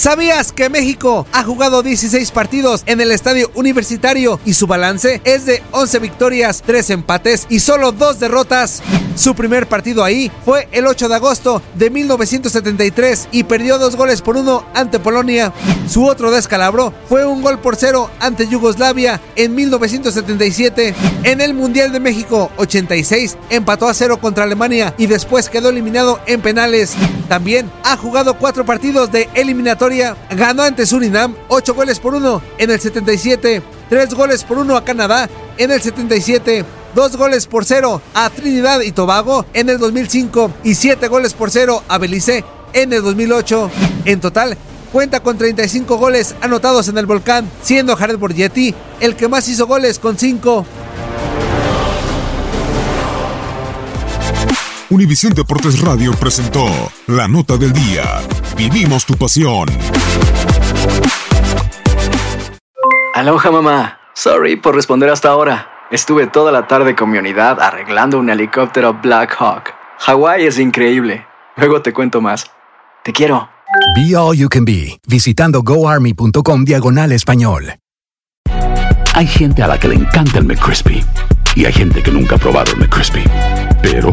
¿Sabías que México ha jugado 16 partidos en el estadio universitario y su balance es de 11 victorias, 3 empates y solo 2 derrotas? Su primer partido ahí fue el 8 de agosto de 1973 y perdió 2 goles por 1 ante Polonia. Su otro descalabro fue un gol por 0 ante Yugoslavia en 1977. En el Mundial de México 86 empató a 0 contra Alemania y después quedó eliminado en penales. También ha jugado 4 partidos de ganó ante Surinam 8 goles por 1 en el 77, 3 goles por 1 a Canadá en el 77, 2 goles por 0 a Trinidad y Tobago en el 2005 y 7 goles por 0 a Belice en el 2008. En total, cuenta con 35 goles anotados en el volcán, siendo Jared Borgetti el que más hizo goles con 5. Univisión Deportes Radio presentó la nota del día. Vivimos tu pasión. Aloha mamá. Sorry por responder hasta ahora. Estuve toda la tarde con mi unidad arreglando un helicóptero Black Hawk. Hawái es increíble. Luego te cuento más. Te quiero. Be All You Can Be, visitando goarmy.com diagonal español. Hay gente a la que le encanta el McCrispy y hay gente que nunca ha probado el McCrispy. Pero